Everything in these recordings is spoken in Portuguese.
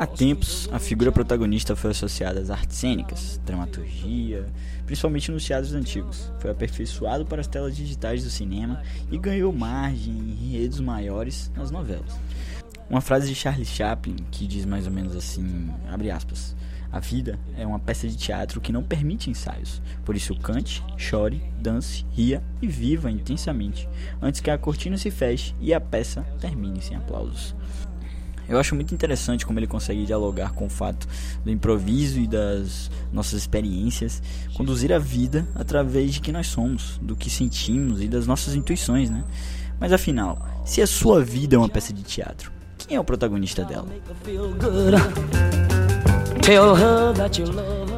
Há tempos, a figura protagonista foi associada às artes cênicas, dramaturgia, principalmente nos teatros antigos. Foi aperfeiçoado para as telas digitais do cinema e ganhou margem em enredos maiores nas novelas. Uma frase de Charlie Chaplin que diz mais ou menos assim, abre aspas, a vida é uma peça de teatro que não permite ensaios. Por isso cante, chore, dance, ria e viva intensamente, antes que a cortina se feche e a peça termine sem aplausos. Eu acho muito interessante como ele consegue dialogar com o fato do improviso e das nossas experiências, conduzir a vida através de quem nós somos, do que sentimos e das nossas intuições, né? Mas afinal, se a sua vida é uma peça de teatro, quem é o protagonista dela?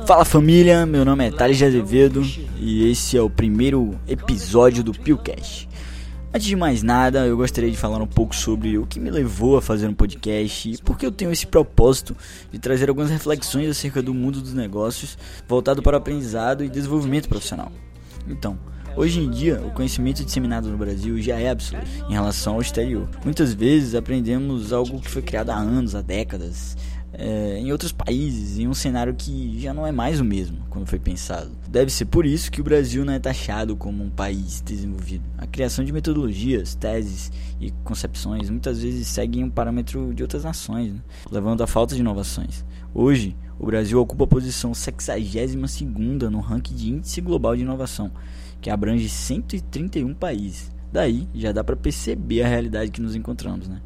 Fala família, meu nome é Thales de Azevedo e esse é o primeiro episódio do PillCast. Antes de mais nada, eu gostaria de falar um pouco sobre o que me levou a fazer um podcast e por que eu tenho esse propósito de trazer algumas reflexões acerca do mundo dos negócios voltado para o aprendizado e desenvolvimento profissional. Então, Hoje em dia, o conhecimento disseminado no Brasil já é absoluto em relação ao exterior. Muitas vezes aprendemos algo que foi criado há anos, há décadas, é, em outros países, em um cenário que já não é mais o mesmo quando foi pensado. Deve ser por isso que o Brasil não é taxado como um país desenvolvido. A criação de metodologias, teses e concepções muitas vezes seguem um parâmetro de outras nações, né? levando à falta de inovações. Hoje, o Brasil ocupa a posição 62 no ranking de índice global de inovação, que abrange 131 países. Daí já dá para perceber a realidade que nos encontramos, né?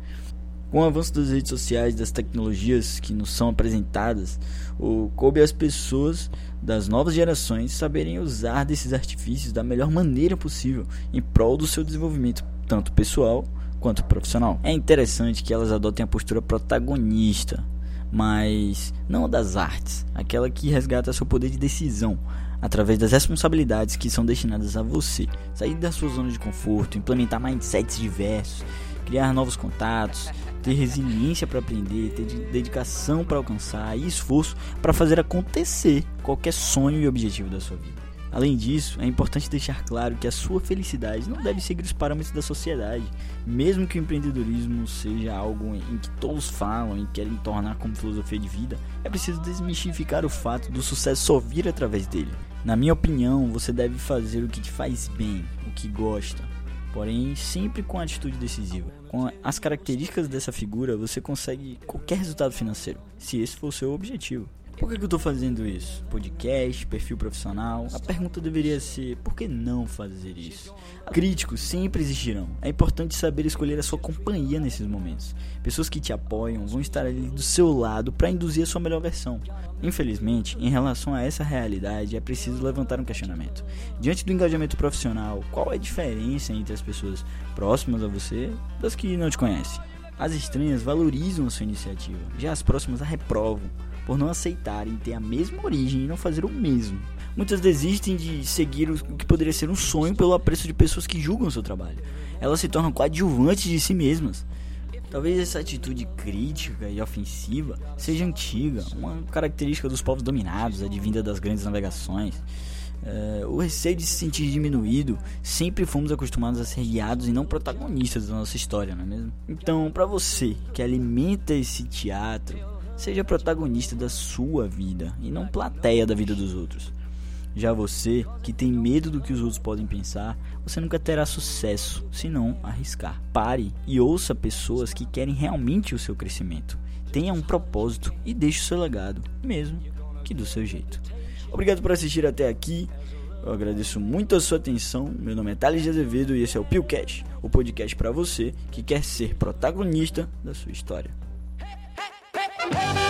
Com o avanço das redes sociais, das tecnologias que nos são apresentadas, o coube às pessoas das novas gerações saberem usar desses artifícios da melhor maneira possível em prol do seu desenvolvimento, tanto pessoal quanto profissional. É interessante que elas adotem a postura protagonista, mas não a das artes, aquela que resgata seu poder de decisão através das responsabilidades que são destinadas a você. Sair da sua zona de conforto, implementar mindsets diversos, criar novos contatos, ter resiliência para aprender, ter dedicação para alcançar e esforço para fazer acontecer qualquer sonho e objetivo da sua vida. Além disso, é importante deixar claro que a sua felicidade não deve seguir os parâmetros da sociedade. Mesmo que o empreendedorismo seja algo em que todos falam e querem tornar como filosofia de vida, é preciso desmistificar o fato do sucesso só vir através dele. Na minha opinião, você deve fazer o que te faz bem, o que gosta, porém sempre com atitude decisiva. Com as características dessa figura, você consegue qualquer resultado financeiro, se esse for o seu objetivo. Por que, que eu estou fazendo isso? Podcast, perfil profissional? A pergunta deveria ser: por que não fazer isso? Críticos sempre existirão. É importante saber escolher a sua companhia nesses momentos. Pessoas que te apoiam vão estar ali do seu lado para induzir a sua melhor versão. Infelizmente, em relação a essa realidade, é preciso levantar um questionamento. Diante do engajamento profissional, qual é a diferença entre as pessoas próximas a você das que não te conhecem? As estranhas valorizam a sua iniciativa, já as próximas a reprovam por não aceitarem ter a mesma origem e não fazer o mesmo. Muitas desistem de seguir o que poderia ser um sonho pelo apreço de pessoas que julgam seu trabalho. Elas se tornam coadjuvantes de si mesmas. Talvez essa atitude crítica e ofensiva seja antiga, uma característica dos povos dominados, advinda das grandes navegações. É, o receio de se sentir diminuído, sempre fomos acostumados a ser guiados e não protagonistas da nossa história, não é mesmo? Então, para você que alimenta esse teatro, Seja protagonista da sua vida e não plateia da vida dos outros. Já você, que tem medo do que os outros podem pensar, você nunca terá sucesso se não arriscar. Pare e ouça pessoas que querem realmente o seu crescimento. Tenha um propósito e deixe o seu legado, mesmo que do seu jeito. Obrigado por assistir até aqui. Eu agradeço muito a sua atenção. Meu nome é Thales de Azevedo e esse é o PillCast, o podcast para você que quer ser protagonista da sua história. Hey!